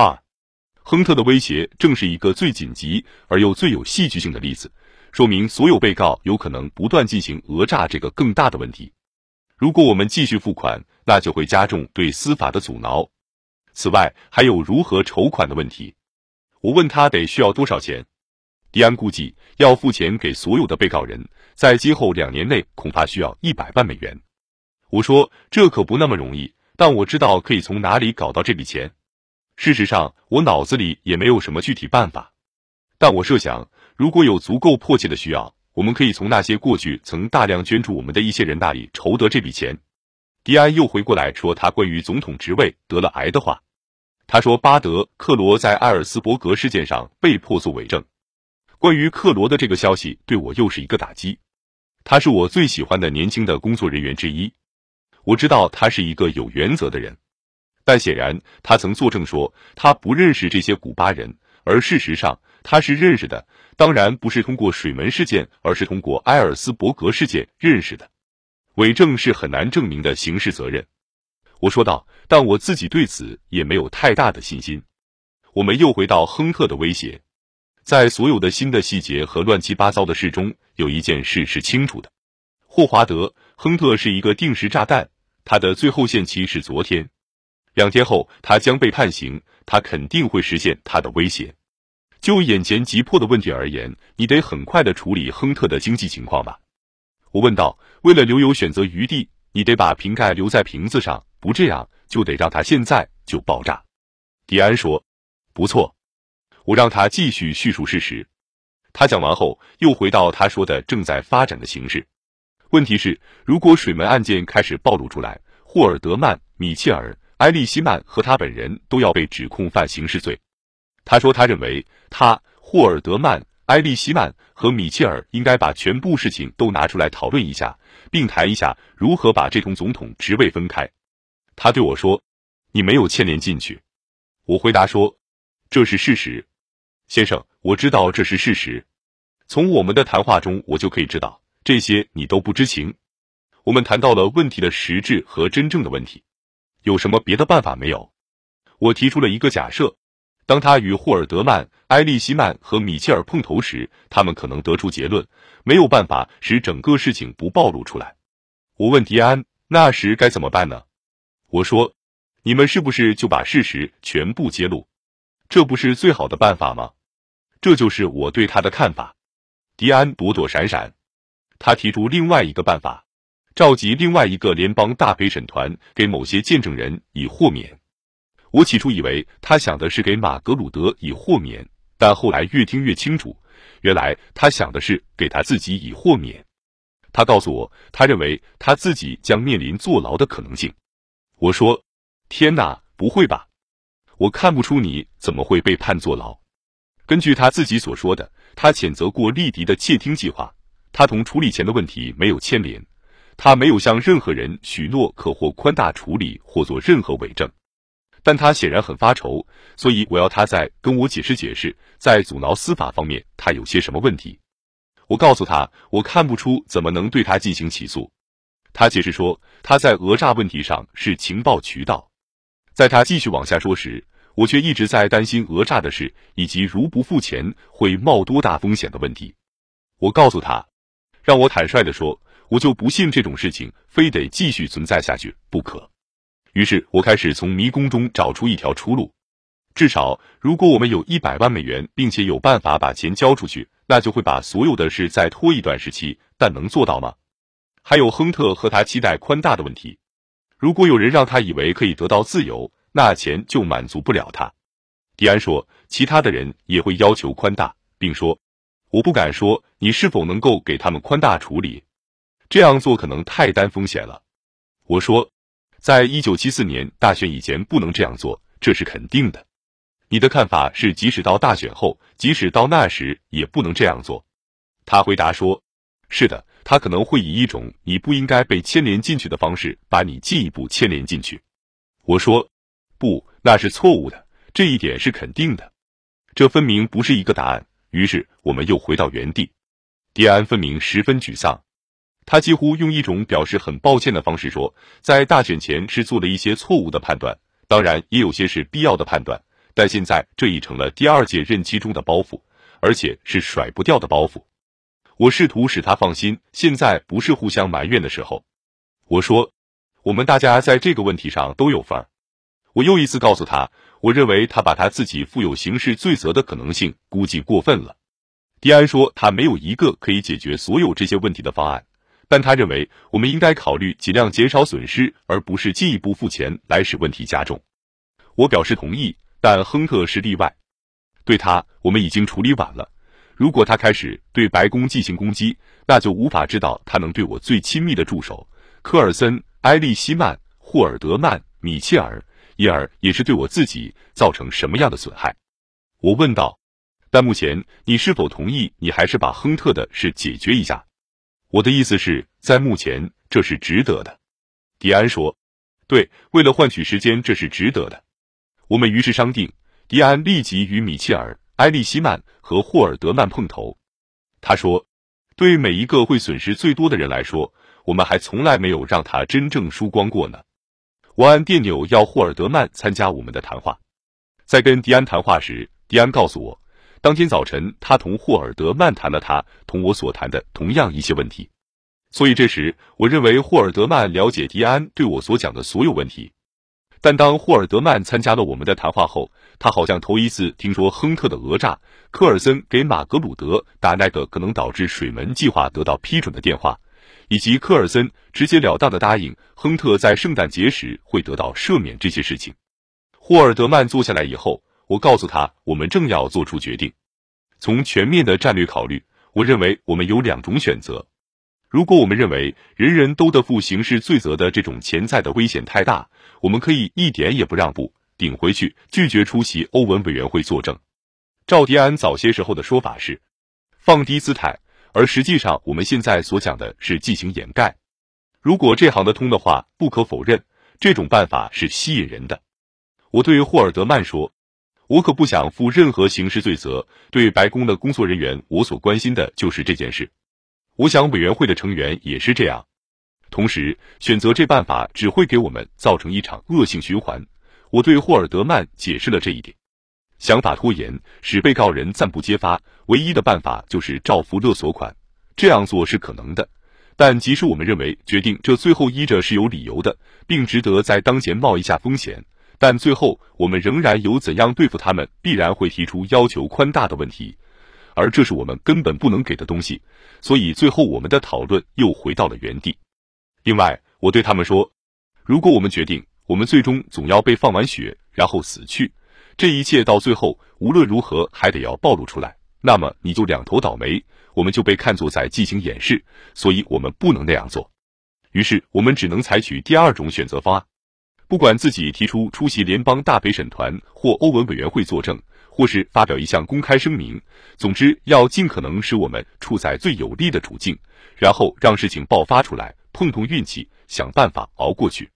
二，亨特的威胁正是一个最紧急而又最有戏剧性的例子，说明所有被告有可能不断进行讹诈这个更大的问题。如果我们继续付款，那就会加重对司法的阻挠。此外，还有如何筹款的问题。我问他得需要多少钱，迪安估计要付钱给所有的被告人，在今后两年内恐怕需要一百万美元。我说这可不那么容易，但我知道可以从哪里搞到这笔钱。事实上，我脑子里也没有什么具体办法，但我设想，如果有足够迫切的需要，我们可以从那些过去曾大量捐助我们的一些人那里筹得这笔钱。迪安又回过来说他关于总统职位得了癌的话。他说巴德克罗在埃尔斯伯格事件上被迫做伪证。关于克罗的这个消息对我又是一个打击。他是我最喜欢的年轻的工作人员之一。我知道他是一个有原则的人。但显然，他曾作证说他不认识这些古巴人，而事实上他是认识的。当然不是通过水门事件，而是通过埃尔斯伯格事件认识的。伪证是很难证明的刑事责任，我说道。但我自己对此也没有太大的信心。我们又回到亨特的威胁，在所有的新的细节和乱七八糟的事中，有一件事是清楚的：霍华德·亨特是一个定时炸弹，他的最后限期是昨天。两天后，他将被判刑。他肯定会实现他的威胁。就眼前急迫的问题而言，你得很快的处理亨特的经济情况吧？我问道。为了留有选择余地，你得把瓶盖留在瓶子上，不这样就得让它现在就爆炸。迪安说：“不错。”我让他继续叙述事实。他讲完后，又回到他说的正在发展的形势。问题是，如果水门案件开始暴露出来，霍尔德曼、米切尔。埃利希曼和他本人都要被指控犯刑事罪。他说，他认为他、霍尔德曼、埃利希曼和米切尔应该把全部事情都拿出来讨论一下，并谈一下如何把这同总统职位分开。他对我说：“你没有牵连进去。”我回答说：“这是事实，先生，我知道这是事实。从我们的谈话中，我就可以知道这些你都不知情。我们谈到了问题的实质和真正的问题。”有什么别的办法没有？我提出了一个假设：当他与霍尔德曼、埃利希曼和米切尔碰头时，他们可能得出结论，没有办法使整个事情不暴露出来。我问迪安：“那时该怎么办呢？”我说：“你们是不是就把事实全部揭露？这不是最好的办法吗？”这就是我对他的看法。迪安躲躲闪闪，他提出另外一个办法。召集另外一个联邦大陪审团给某些见证人以豁免。我起初以为他想的是给马格鲁德以豁免，但后来越听越清楚，原来他想的是给他自己以豁免。他告诉我，他认为他自己将面临坐牢的可能性。我说：“天哪，不会吧？我看不出你怎么会被判坐牢。”根据他自己所说的，他谴责过利迪的窃听计划，他同处理钱的问题没有牵连。他没有向任何人许诺可获宽大处理或做任何伪证，但他显然很发愁，所以我要他再跟我解释解释，在阻挠司法方面他有些什么问题。我告诉他，我看不出怎么能对他进行起诉。他解释说，他在讹诈问题上是情报渠道。在他继续往下说时，我却一直在担心讹诈的事，以及如不付钱会冒多大风险的问题。我告诉他，让我坦率地说。我就不信这种事情非得继续存在下去不可。于是我开始从迷宫中找出一条出路。至少，如果我们有一百万美元，并且有办法把钱交出去，那就会把所有的事再拖一段时期。但能做到吗？还有亨特和他期待宽大的问题。如果有人让他以为可以得到自由，那钱就满足不了他。迪安说，其他的人也会要求宽大，并说：“我不敢说你是否能够给他们宽大处理。”这样做可能太担风险了，我说，在一九七四年大选以前不能这样做，这是肯定的。你的看法是，即使到大选后，即使到那时也不能这样做。他回答说：“是的，他可能会以一种你不应该被牵连进去的方式把你进一步牵连进去。”我说：“不，那是错误的，这一点是肯定的。这分明不是一个答案。”于是我们又回到原地。迪安分明十分沮丧。他几乎用一种表示很抱歉的方式说，在大选前是做了一些错误的判断，当然也有些是必要的判断，但现在这已成了第二届任期中的包袱，而且是甩不掉的包袱。我试图使他放心，现在不是互相埋怨的时候。我说，我们大家在这个问题上都有份儿。我又一次告诉他，我认为他把他自己负有刑事罪责的可能性估计过分了。迪安说，他没有一个可以解决所有这些问题的方案，但他认为我们应该考虑尽量减少损失，而不是进一步付钱来使问题加重。我表示同意，但亨特是例外。对他，我们已经处理晚了。如果他开始对白宫进行攻击，那就无法知道他能对我最亲密的助手科尔森、埃利希曼、霍尔德曼、米切尔。因而也是对我自己造成什么样的损害？我问道。但目前你是否同意？你还是把亨特的事解决一下？我的意思是在目前这是值得的。迪安说：“对，为了换取时间，这是值得的。”我们于是商定，迪安立即与米切尔、埃利希曼和霍尔德曼碰头。他说：“对每一个会损失最多的人来说，我们还从来没有让他真正输光过呢。”我按电钮要霍尔德曼参加我们的谈话。在跟迪安谈话时，迪安告诉我，当天早晨他同霍尔德曼谈了他同我所谈的同样一些问题。所以这时，我认为霍尔德曼了解迪安对我所讲的所有问题。但当霍尔德曼参加了我们的谈话后，他好像头一次听说亨特的讹诈。科尔森给马格鲁德打那个可能导致水门计划得到批准的电话。以及科尔森直截了当的答应亨特在圣诞节时会得到赦免这些事情。霍尔德曼坐下来以后，我告诉他，我们正要做出决定。从全面的战略考虑，我认为我们有两种选择。如果我们认为人人都得负刑事罪责的这种潜在的危险太大，我们可以一点也不让步，顶回去，拒绝出席欧文委员会作证。赵迪安早些时候的说法是放低姿态。而实际上，我们现在所讲的是进行掩盖。如果这行得通的话，不可否认，这种办法是吸引人的。我对霍尔德曼说：“我可不想负任何刑事罪责。对白宫的工作人员，我所关心的就是这件事。我想委员会的成员也是这样。同时，选择这办法只会给我们造成一场恶性循环。”我对霍尔德曼解释了这一点。想法拖延，使被告人暂不揭发，唯一的办法就是照付勒索款。这样做是可能的，但即使我们认为决定这最后依着是有理由的，并值得在当前冒一下风险，但最后我们仍然有怎样对付他们，必然会提出要求宽大的问题，而这是我们根本不能给的东西。所以最后我们的讨论又回到了原地。另外，我对他们说，如果我们决定，我们最终总要被放完血，然后死去。这一切到最后无论如何还得要暴露出来，那么你就两头倒霉，我们就被看作在进行掩饰，所以我们不能那样做。于是我们只能采取第二种选择方案，不管自己提出出席联邦大陪审团或欧文委员会作证，或是发表一项公开声明，总之要尽可能使我们处在最有利的处境，然后让事情爆发出来，碰碰运气，想办法熬过去。